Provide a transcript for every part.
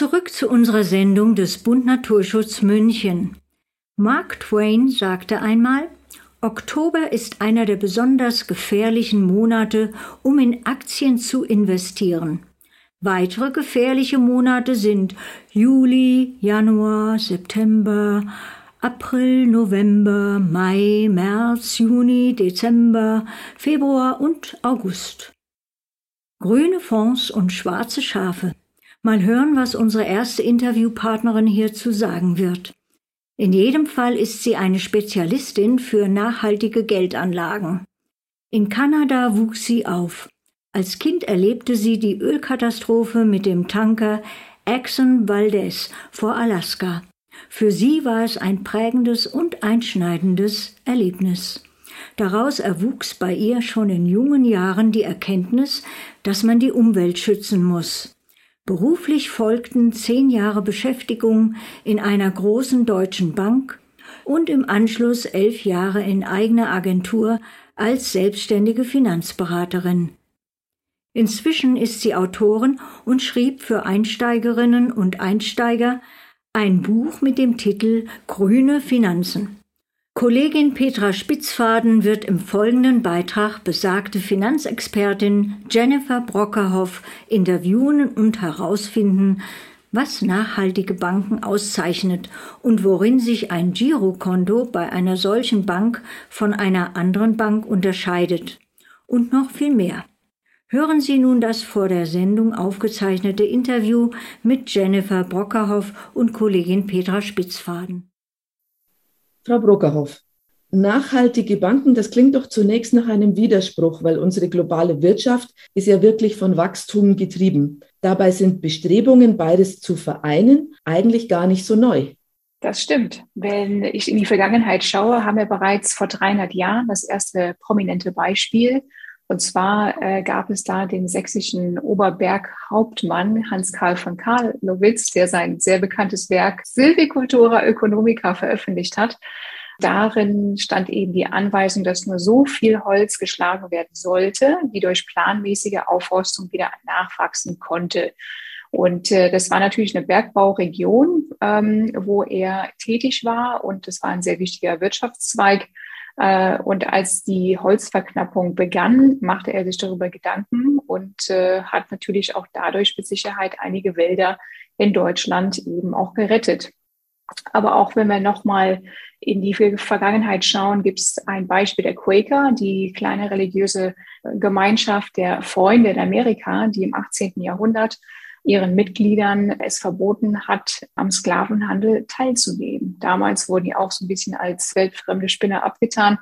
Zurück zu unserer Sendung des Bund Naturschutz München. Mark Twain sagte einmal, Oktober ist einer der besonders gefährlichen Monate, um in Aktien zu investieren. Weitere gefährliche Monate sind Juli, Januar, September, April, November, Mai, März, Juni, Dezember, Februar und August. Grüne Fonds und schwarze Schafe. Mal hören, was unsere erste Interviewpartnerin hierzu sagen wird. In jedem Fall ist sie eine Spezialistin für nachhaltige Geldanlagen. In Kanada wuchs sie auf. Als Kind erlebte sie die Ölkatastrophe mit dem Tanker Exxon Valdez vor Alaska. Für sie war es ein prägendes und einschneidendes Erlebnis. Daraus erwuchs bei ihr schon in jungen Jahren die Erkenntnis, dass man die Umwelt schützen muss. Beruflich folgten zehn Jahre Beschäftigung in einer großen deutschen Bank und im Anschluss elf Jahre in eigener Agentur als selbstständige Finanzberaterin. Inzwischen ist sie Autorin und schrieb für Einsteigerinnen und Einsteiger ein Buch mit dem Titel Grüne Finanzen. Kollegin Petra Spitzfaden wird im folgenden Beitrag besagte Finanzexpertin Jennifer Brockerhoff interviewen und herausfinden, was nachhaltige Banken auszeichnet und worin sich ein Girokonto bei einer solchen Bank von einer anderen Bank unterscheidet. Und noch viel mehr. Hören Sie nun das vor der Sendung aufgezeichnete Interview mit Jennifer Brockerhoff und Kollegin Petra Spitzfaden. Frau Brockerhoff, nachhaltige Banken, das klingt doch zunächst nach einem Widerspruch, weil unsere globale Wirtschaft ist ja wirklich von Wachstum getrieben. Dabei sind Bestrebungen, beides zu vereinen, eigentlich gar nicht so neu. Das stimmt. Wenn ich in die Vergangenheit schaue, haben wir bereits vor 300 Jahren das erste prominente Beispiel und zwar äh, gab es da den sächsischen Oberberghauptmann Hans-Karl von Karlowitz, der sein sehr bekanntes Werk Silvicultura Economica veröffentlicht hat. Darin stand eben die Anweisung, dass nur so viel Holz geschlagen werden sollte, wie durch planmäßige Aufforstung wieder nachwachsen konnte. Und äh, das war natürlich eine Bergbauregion, ähm, wo er tätig war und das war ein sehr wichtiger Wirtschaftszweig. Äh, und als die Holzverknappung begann, machte er sich darüber Gedanken und äh, hat natürlich auch dadurch mit Sicherheit einige Wälder in Deutschland eben auch gerettet. Aber auch wenn wir nochmal in die Vergangenheit schauen, gibt es ein Beispiel der Quaker, die kleine religiöse Gemeinschaft der Freunde in Amerika, die im 18. Jahrhundert ihren Mitgliedern es verboten hat, am Sklavenhandel teilzunehmen. Damals wurden die auch so ein bisschen als weltfremde Spinner abgetan.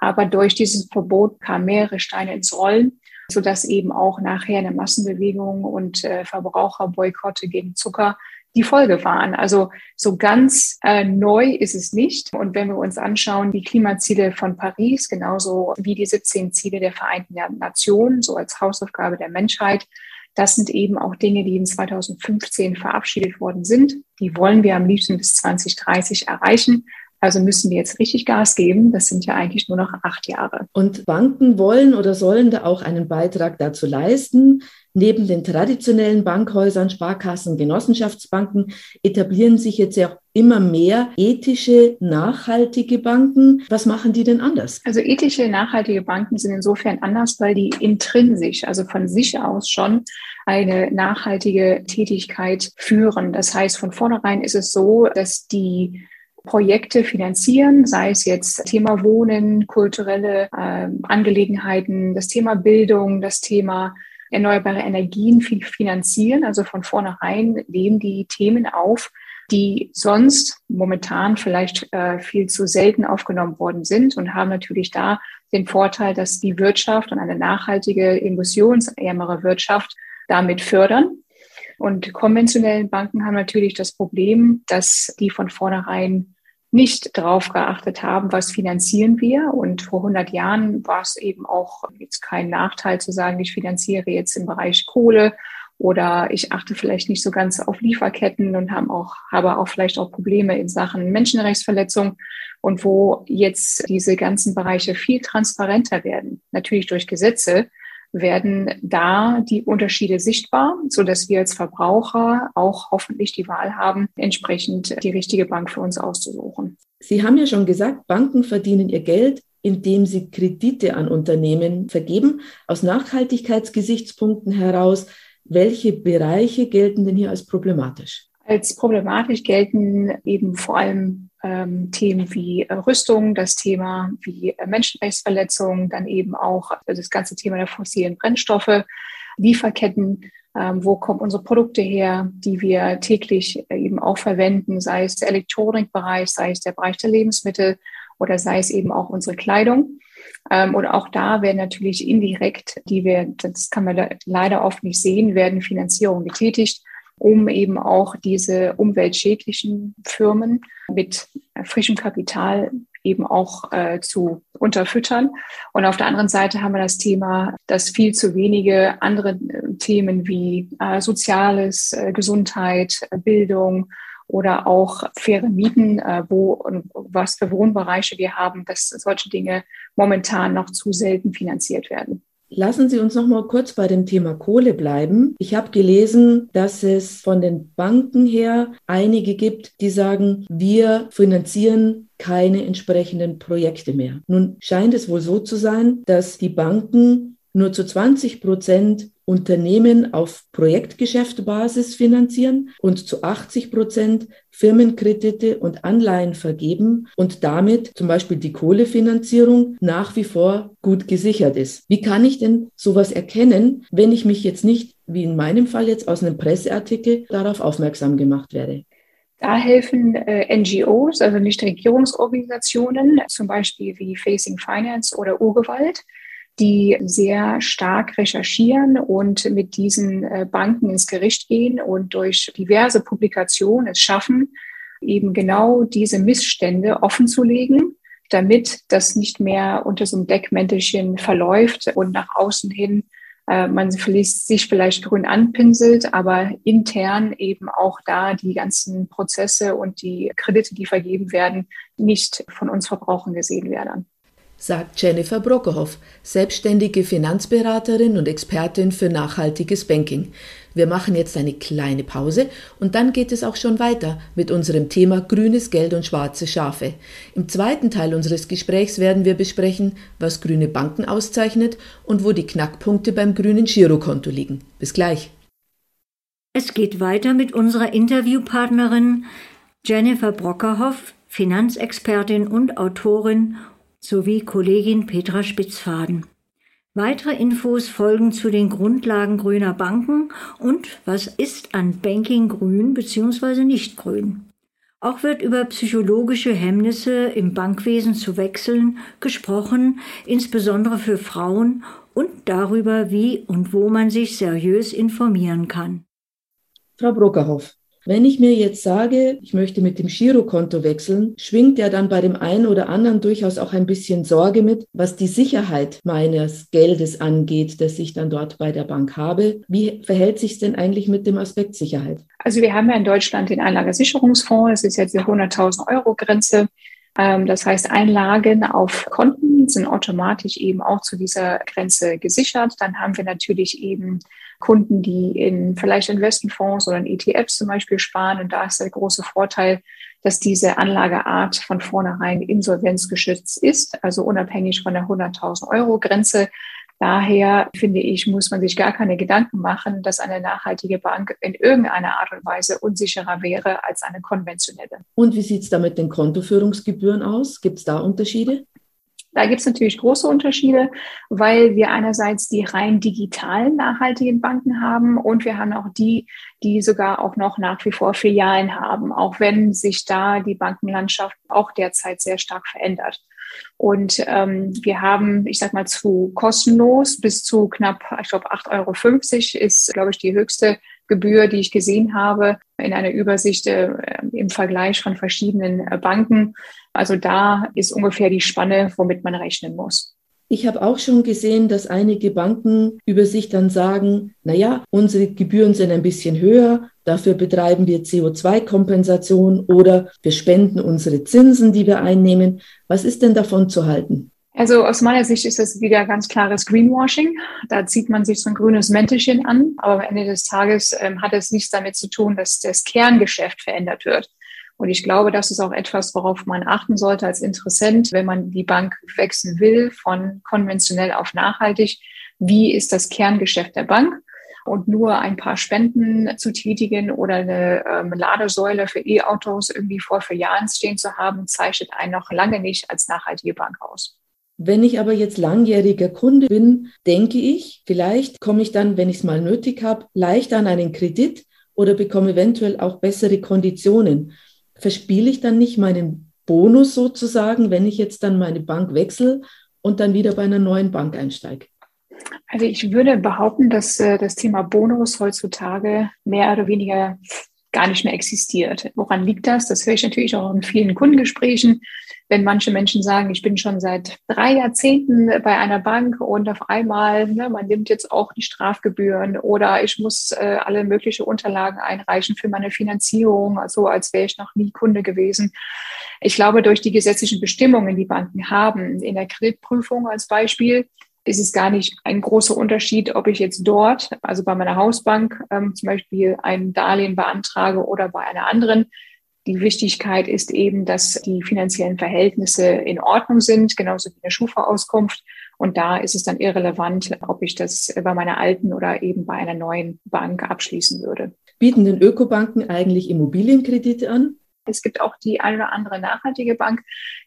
Aber durch dieses Verbot kamen mehrere Steine ins Rollen, sodass eben auch nachher eine Massenbewegung und äh, Verbraucherboykotte gegen Zucker die Folge waren. Also so ganz äh, neu ist es nicht. Und wenn wir uns anschauen, die Klimaziele von Paris, genauso wie die 17 Ziele der Vereinten Nationen, so als Hausaufgabe der Menschheit, das sind eben auch Dinge, die in 2015 verabschiedet worden sind. Die wollen wir am liebsten bis 2030 erreichen. Also müssen wir jetzt richtig Gas geben. Das sind ja eigentlich nur noch acht Jahre. Und Banken wollen oder sollen da auch einen Beitrag dazu leisten. Neben den traditionellen Bankhäusern, Sparkassen, Genossenschaftsbanken etablieren sich jetzt ja auch immer mehr ethische, nachhaltige Banken. Was machen die denn anders? Also ethische, nachhaltige Banken sind insofern anders, weil die intrinsisch, also von sich aus schon eine nachhaltige Tätigkeit führen. Das heißt, von vornherein ist es so, dass die Projekte finanzieren, sei es jetzt Thema Wohnen, kulturelle äh, Angelegenheiten, das Thema Bildung, das Thema erneuerbare Energien finanzieren. Also von vornherein nehmen die Themen auf, die sonst momentan vielleicht äh, viel zu selten aufgenommen worden sind und haben natürlich da den Vorteil, dass die Wirtschaft und eine nachhaltige, emissionsärmere Wirtschaft damit fördern. Und konventionellen Banken haben natürlich das Problem, dass die von vornherein nicht darauf geachtet haben, was finanzieren wir. Und vor 100 Jahren war es eben auch jetzt kein Nachteil zu sagen, ich finanziere jetzt im Bereich Kohle oder ich achte vielleicht nicht so ganz auf Lieferketten und haben auch, habe auch vielleicht auch Probleme in Sachen Menschenrechtsverletzung und wo jetzt diese ganzen Bereiche viel transparenter werden, natürlich durch Gesetze, werden da die Unterschiede sichtbar, so dass wir als Verbraucher auch hoffentlich die Wahl haben, entsprechend die richtige Bank für uns auszusuchen. Sie haben ja schon gesagt, Banken verdienen ihr Geld, indem sie Kredite an Unternehmen vergeben. Aus Nachhaltigkeitsgesichtspunkten heraus, welche Bereiche gelten denn hier als problematisch? Als problematisch gelten eben vor allem ähm, Themen wie äh, Rüstung, das Thema wie äh, Menschenrechtsverletzungen, dann eben auch also das ganze Thema der fossilen Brennstoffe, Lieferketten, ähm, wo kommen unsere Produkte her, die wir täglich äh, eben auch verwenden, sei es der Elektronikbereich, sei es der Bereich der Lebensmittel oder sei es eben auch unsere Kleidung. Ähm, und auch da werden natürlich indirekt, die wir, das kann man leider oft nicht sehen, werden Finanzierungen getätigt um eben auch diese umweltschädlichen Firmen mit frischem Kapital eben auch äh, zu unterfüttern. Und auf der anderen Seite haben wir das Thema, dass viel zu wenige andere äh, Themen wie äh, Soziales, äh, Gesundheit, Bildung oder auch faire Mieten, äh, wo was für Wohnbereiche wir haben, dass solche Dinge momentan noch zu selten finanziert werden. Lassen Sie uns noch mal kurz bei dem Thema Kohle bleiben. Ich habe gelesen, dass es von den Banken her einige gibt, die sagen, wir finanzieren keine entsprechenden Projekte mehr. Nun scheint es wohl so zu sein, dass die Banken nur zu 20 Prozent Unternehmen auf Projektgeschäftbasis finanzieren und zu 80 Prozent Firmenkredite und Anleihen vergeben und damit zum Beispiel die Kohlefinanzierung nach wie vor gut gesichert ist. Wie kann ich denn sowas erkennen, wenn ich mich jetzt nicht, wie in meinem Fall jetzt aus einem Presseartikel, darauf aufmerksam gemacht werde? Da helfen äh, NGOs, also Nichtregierungsorganisationen, zum Beispiel wie Facing Finance oder Urgewalt die sehr stark recherchieren und mit diesen äh, Banken ins Gericht gehen und durch diverse Publikationen es schaffen, eben genau diese Missstände offenzulegen, damit das nicht mehr unter so einem Deckmäntelchen verläuft und nach außen hin äh, man sich vielleicht grün anpinselt, aber intern eben auch da die ganzen Prozesse und die Kredite, die vergeben werden, nicht von uns Verbrauchern gesehen werden sagt Jennifer Brockerhoff, selbstständige Finanzberaterin und Expertin für nachhaltiges Banking. Wir machen jetzt eine kleine Pause und dann geht es auch schon weiter mit unserem Thema grünes Geld und schwarze Schafe. Im zweiten Teil unseres Gesprächs werden wir besprechen, was grüne Banken auszeichnet und wo die Knackpunkte beim grünen Girokonto liegen. Bis gleich. Es geht weiter mit unserer Interviewpartnerin Jennifer Brockerhoff, Finanzexpertin und Autorin sowie Kollegin Petra Spitzfaden. Weitere Infos folgen zu den Grundlagen grüner Banken und was ist an Banking grün bzw. nicht grün. Auch wird über psychologische Hemmnisse im Bankwesen zu wechseln gesprochen, insbesondere für Frauen und darüber, wie und wo man sich seriös informieren kann. Frau Brockerhoff, wenn ich mir jetzt sage, ich möchte mit dem Girokonto wechseln, schwingt ja dann bei dem einen oder anderen durchaus auch ein bisschen Sorge mit, was die Sicherheit meines Geldes angeht, das ich dann dort bei der Bank habe. Wie verhält sich es denn eigentlich mit dem Aspekt Sicherheit? Also wir haben ja in Deutschland den Einlagersicherungsfonds, das ist jetzt die 100.000 Euro Grenze. Das heißt, Einlagen auf Konten sind automatisch eben auch zu dieser Grenze gesichert. Dann haben wir natürlich eben Kunden, die in vielleicht Investmentfonds oder in ETFs zum Beispiel sparen. Und da ist der große Vorteil, dass diese Anlageart von vornherein insolvenzgeschützt ist, also unabhängig von der 100.000 Euro Grenze. Daher finde ich, muss man sich gar keine Gedanken machen, dass eine nachhaltige Bank in irgendeiner Art und Weise unsicherer wäre als eine konventionelle. Und wie sieht es da mit den Kontoführungsgebühren aus? Gibt es da Unterschiede? Da gibt es natürlich große Unterschiede, weil wir einerseits die rein digitalen nachhaltigen Banken haben und wir haben auch die, die sogar auch noch nach wie vor Filialen haben, auch wenn sich da die Bankenlandschaft auch derzeit sehr stark verändert. Und ähm, wir haben, ich sag mal, zu kostenlos bis zu knapp, ich glaube, 8,50 Euro ist, glaube ich, die höchste Gebühr, die ich gesehen habe in einer Übersicht äh, im Vergleich von verschiedenen äh, Banken. Also da ist ungefähr die Spanne, womit man rechnen muss. Ich habe auch schon gesehen, dass einige Banken über sich dann sagen, naja, unsere Gebühren sind ein bisschen höher, dafür betreiben wir CO2-Kompensation oder wir spenden unsere Zinsen, die wir einnehmen. Was ist denn davon zu halten? Also aus meiner Sicht ist das wieder ganz klares Greenwashing. Da zieht man sich so ein grünes Mäntelchen an, aber am Ende des Tages ähm, hat es nichts damit zu tun, dass das Kerngeschäft verändert wird. Und ich glaube, das ist auch etwas, worauf man achten sollte als Interessent, wenn man die Bank wechseln will von konventionell auf nachhaltig. Wie ist das Kerngeschäft der Bank? Und nur ein paar Spenden zu tätigen oder eine ähm, Ladesäule für E-Autos irgendwie vor vier Jahren stehen zu haben, zeichnet einen noch lange nicht als nachhaltige Bank aus. Wenn ich aber jetzt langjähriger Kunde bin, denke ich, vielleicht komme ich dann, wenn ich es mal nötig habe, leicht an einen Kredit oder bekomme eventuell auch bessere Konditionen. Verspiele ich dann nicht meinen Bonus sozusagen, wenn ich jetzt dann meine Bank wechsle und dann wieder bei einer neuen Bank einsteige? Also ich würde behaupten, dass äh, das Thema Bonus heutzutage mehr oder weniger gar nicht mehr existiert. Woran liegt das? Das höre ich natürlich auch in vielen Kundengesprächen wenn manche Menschen sagen, ich bin schon seit drei Jahrzehnten bei einer Bank und auf einmal, ne, man nimmt jetzt auch die Strafgebühren oder ich muss äh, alle möglichen Unterlagen einreichen für meine Finanzierung, so als wäre ich noch nie Kunde gewesen. Ich glaube, durch die gesetzlichen Bestimmungen, die Banken haben, in der Kreditprüfung als Beispiel, ist es gar nicht ein großer Unterschied, ob ich jetzt dort, also bei meiner Hausbank ähm, zum Beispiel ein Darlehen beantrage oder bei einer anderen. Die Wichtigkeit ist eben, dass die finanziellen Verhältnisse in Ordnung sind, genauso wie eine Schufa-Auskunft. Und da ist es dann irrelevant, ob ich das bei meiner alten oder eben bei einer neuen Bank abschließen würde. Bieten denn Ökobanken eigentlich Immobilienkredite an? Es gibt auch die eine oder andere nachhaltige Bank,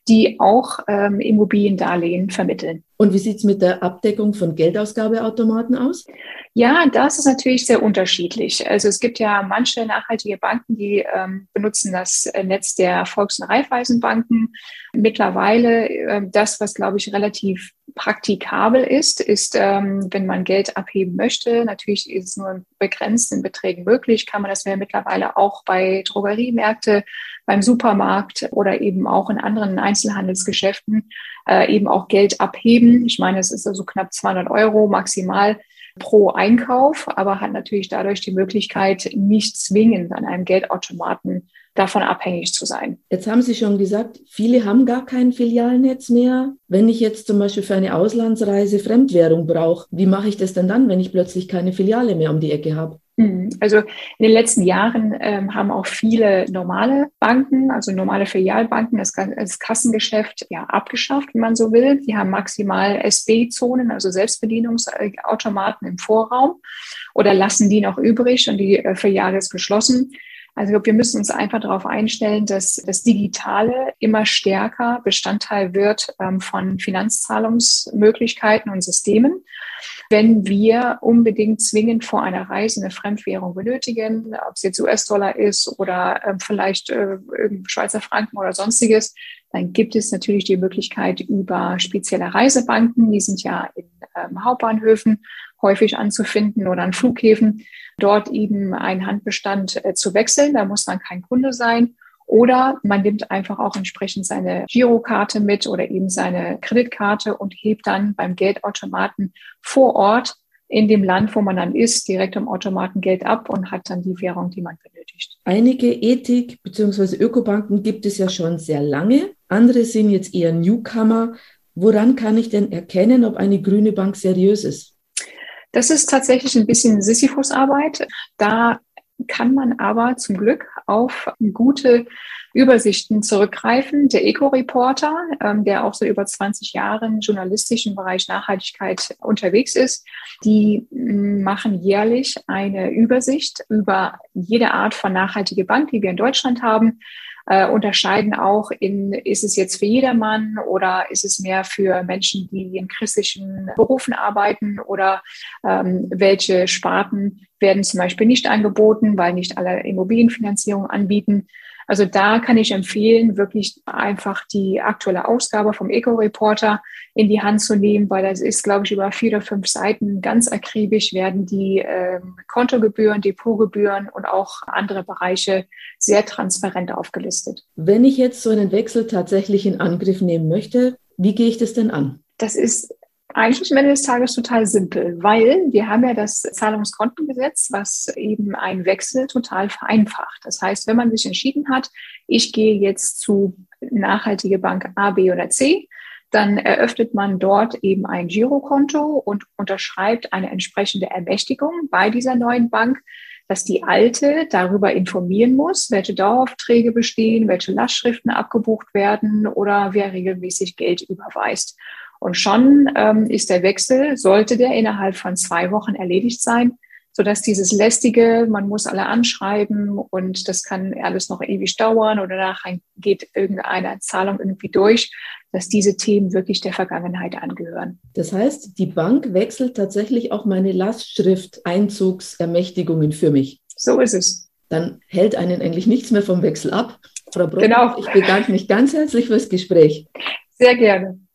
die auch ähm, Immobiliendarlehen vermitteln. Und wie sieht es mit der Abdeckung von Geldausgabeautomaten aus? Ja, das ist natürlich sehr unterschiedlich. Also es gibt ja manche nachhaltige Banken, die ähm, benutzen das Netz der Volks- und Raiffeisenbanken. Mittlerweile äh, das, was glaube ich relativ praktikabel ist, ist, ähm, wenn man Geld abheben möchte. Natürlich ist es nur in begrenzten Beträgen möglich, kann man das ja mittlerweile auch bei Drogeriemärkte, beim Supermarkt oder eben auch in anderen Einzelhandelsgeschäften äh, eben auch Geld abheben. Ich meine, es ist also knapp 200 Euro maximal pro Einkauf, aber hat natürlich dadurch die Möglichkeit, nicht zwingend an einem Geldautomaten davon abhängig zu sein. Jetzt haben Sie schon gesagt, viele haben gar kein Filialnetz mehr. Wenn ich jetzt zum Beispiel für eine Auslandsreise Fremdwährung brauche, wie mache ich das denn dann, wenn ich plötzlich keine Filiale mehr um die Ecke habe? Mhm. Also in den letzten Jahren ähm, haben auch viele normale Banken, also normale Filialbanken, das, das, Kassengeschäft ja abgeschafft, wenn man so will. Die haben maximal SB-Zonen, also Selbstbedienungsautomaten im Vorraum oder lassen die noch übrig und die äh, Filiale ist geschlossen. Also wir müssen uns einfach darauf einstellen, dass das Digitale immer stärker Bestandteil wird ähm, von Finanzzahlungsmöglichkeiten und Systemen. Wenn wir unbedingt zwingend vor einer Reise eine Fremdwährung benötigen, ob es jetzt US-Dollar ist oder ähm, vielleicht äh, Schweizer Franken oder sonstiges, dann gibt es natürlich die Möglichkeit über spezielle Reisebanken, die sind ja in ähm, Hauptbahnhöfen häufig anzufinden oder an Flughäfen, dort eben einen Handbestand äh, zu wechseln. Da muss man kein Kunde sein. Oder man nimmt einfach auch entsprechend seine Girokarte mit oder eben seine Kreditkarte und hebt dann beim Geldautomaten vor Ort in dem Land, wo man dann ist, direkt am Automaten Geld ab und hat dann die Währung, die man benötigt. Einige Ethik- bzw. Ökobanken gibt es ja schon sehr lange. Andere sind jetzt eher Newcomer. Woran kann ich denn erkennen, ob eine grüne Bank seriös ist? Das ist tatsächlich ein bisschen Sisyphus-Arbeit. Da kann man aber zum Glück auf gute Übersichten zurückgreifen. Der Eco-Reporter, ähm, der auch so über 20 Jahre im journalistischen Bereich Nachhaltigkeit unterwegs ist, die mm, machen jährlich eine Übersicht über jede Art von nachhaltige Bank, die wir in Deutschland haben äh, unterscheiden auch in, ist es jetzt für jedermann oder ist es mehr für Menschen, die in christlichen Berufen arbeiten oder ähm, welche Sparten werden zum Beispiel nicht angeboten, weil nicht alle Immobilienfinanzierung anbieten. Also da kann ich empfehlen, wirklich einfach die aktuelle Ausgabe vom Eco-Reporter in die Hand zu nehmen, weil das ist, glaube ich, über vier oder fünf Seiten ganz akribisch werden die ähm, Kontogebühren, Depotgebühren und auch andere Bereiche sehr transparent aufgelistet. Wenn ich jetzt so einen Wechsel tatsächlich in Angriff nehmen möchte, wie gehe ich das denn an? Das ist eigentlich am Ende des Tages total simpel, weil wir haben ja das Zahlungskontengesetz, was eben einen Wechsel total vereinfacht. Das heißt, wenn man sich entschieden hat, ich gehe jetzt zu nachhaltige Bank A, B oder C, dann eröffnet man dort eben ein Girokonto und unterschreibt eine entsprechende Ermächtigung bei dieser neuen Bank, dass die alte darüber informieren muss, welche Daueraufträge bestehen, welche Lastschriften abgebucht werden oder wer regelmäßig Geld überweist. Und schon ähm, ist der Wechsel, sollte der innerhalb von zwei Wochen erledigt sein, sodass dieses lästige, man muss alle anschreiben und das kann alles noch ewig dauern oder nachher geht irgendeine Zahlung irgendwie durch, dass diese Themen wirklich der Vergangenheit angehören. Das heißt, die Bank wechselt tatsächlich auch meine Lastschrift-Einzugsermächtigungen für mich. So ist es. Dann hält einen eigentlich nichts mehr vom Wechsel ab. Frau Brock, genau. ich bedanke mich ganz herzlich fürs Gespräch. Sehr gerne.